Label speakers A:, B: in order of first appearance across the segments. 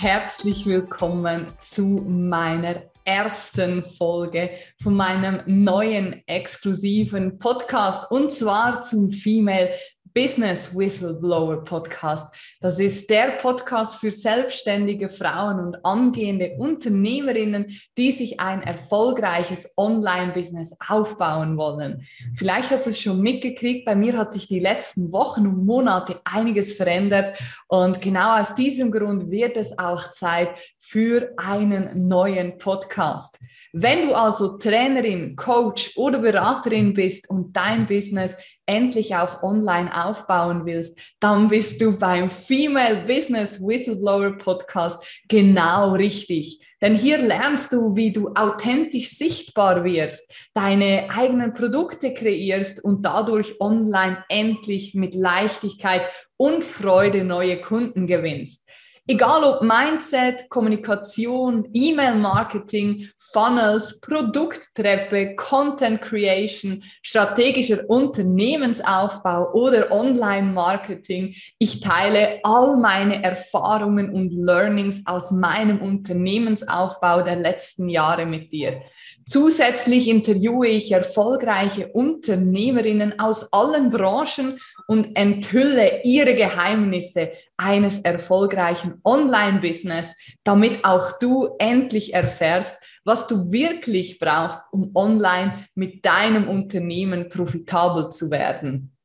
A: herzlich willkommen zu meiner ersten Folge von meinem neuen exklusiven Podcast und zwar zum Female Business Whistleblower Podcast. Das ist der Podcast für selbstständige Frauen und angehende Unternehmerinnen, die sich ein erfolgreiches Online-Business aufbauen wollen. Vielleicht hast du es schon mitgekriegt, bei mir hat sich die letzten Wochen und Monate einiges verändert und genau aus diesem Grund wird es auch Zeit für einen neuen Podcast. Wenn du also Trainerin, Coach oder Beraterin bist und dein Business endlich auch online aufbauen willst, dann bist du beim Female Business Whistleblower Podcast genau richtig. Denn hier lernst du, wie du authentisch sichtbar wirst, deine eigenen Produkte kreierst und dadurch online endlich mit Leichtigkeit und Freude neue Kunden gewinnst. Egal ob Mindset, Kommunikation, E-Mail-Marketing, Funnels, Produkttreppe, Content Creation, strategischer Unternehmensaufbau oder Online-Marketing, ich teile all meine Erfahrungen und Learnings aus meinem Unternehmensaufbau der letzten Jahre mit dir. Zusätzlich interviewe ich erfolgreiche Unternehmerinnen aus allen Branchen und enthülle ihre Geheimnisse eines erfolgreichen Online-Business, damit auch du endlich erfährst, was du wirklich brauchst, um online mit deinem Unternehmen profitabel zu werden.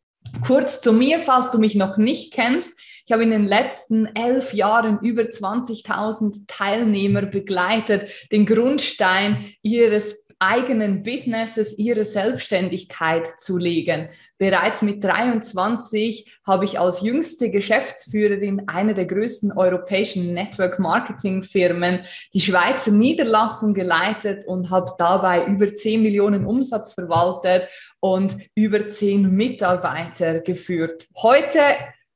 A: Kurz zu mir, falls du mich noch nicht kennst. Ich habe in den letzten elf Jahren über 20.000 Teilnehmer begleitet, den Grundstein ihres eigenen Businesses ihre Selbstständigkeit zu legen. Bereits mit 23 habe ich als jüngste Geschäftsführerin einer der größten europäischen Network Marketing Firmen die Schweizer Niederlassung geleitet und habe dabei über 10 Millionen Umsatz verwaltet und über 10 Mitarbeiter geführt. Heute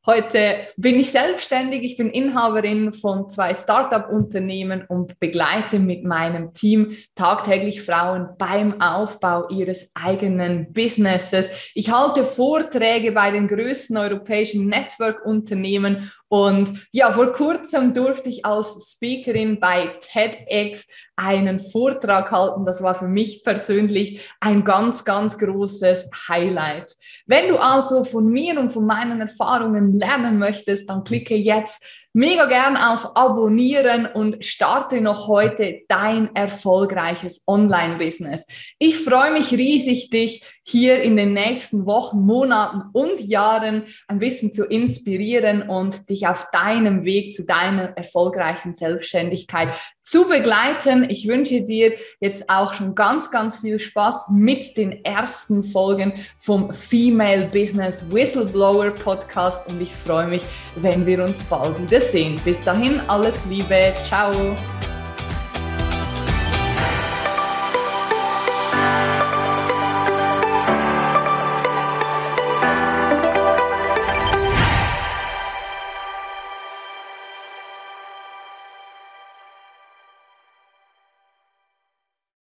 A: Heute bin ich selbstständig, ich bin Inhaberin von zwei Startup-Unternehmen und begleite mit meinem Team tagtäglich Frauen beim Aufbau ihres eigenen Businesses. Ich halte Vorträge bei den größten europäischen Network-Unternehmen und ja, vor kurzem durfte ich als Speakerin bei TEDx einen Vortrag halten. Das war für mich persönlich ein ganz, ganz großes Highlight. Wenn du also von mir und von meinen Erfahrungen lernen möchtest, dann klicke jetzt mega gern auf Abonnieren und starte noch heute dein erfolgreiches Online-Business. Ich freue mich riesig, dich hier in den nächsten Wochen, Monaten und Jahren ein bisschen zu inspirieren und dich auf deinem Weg zu deiner erfolgreichen Selbstständigkeit zu begleiten. Ich wünsche dir jetzt auch schon ganz, ganz viel Spaß mit den ersten Folgen vom Female Business Whistleblower Podcast und ich freue mich, wenn wir uns bald wieder sehen. Bis dahin alles Liebe. Ciao.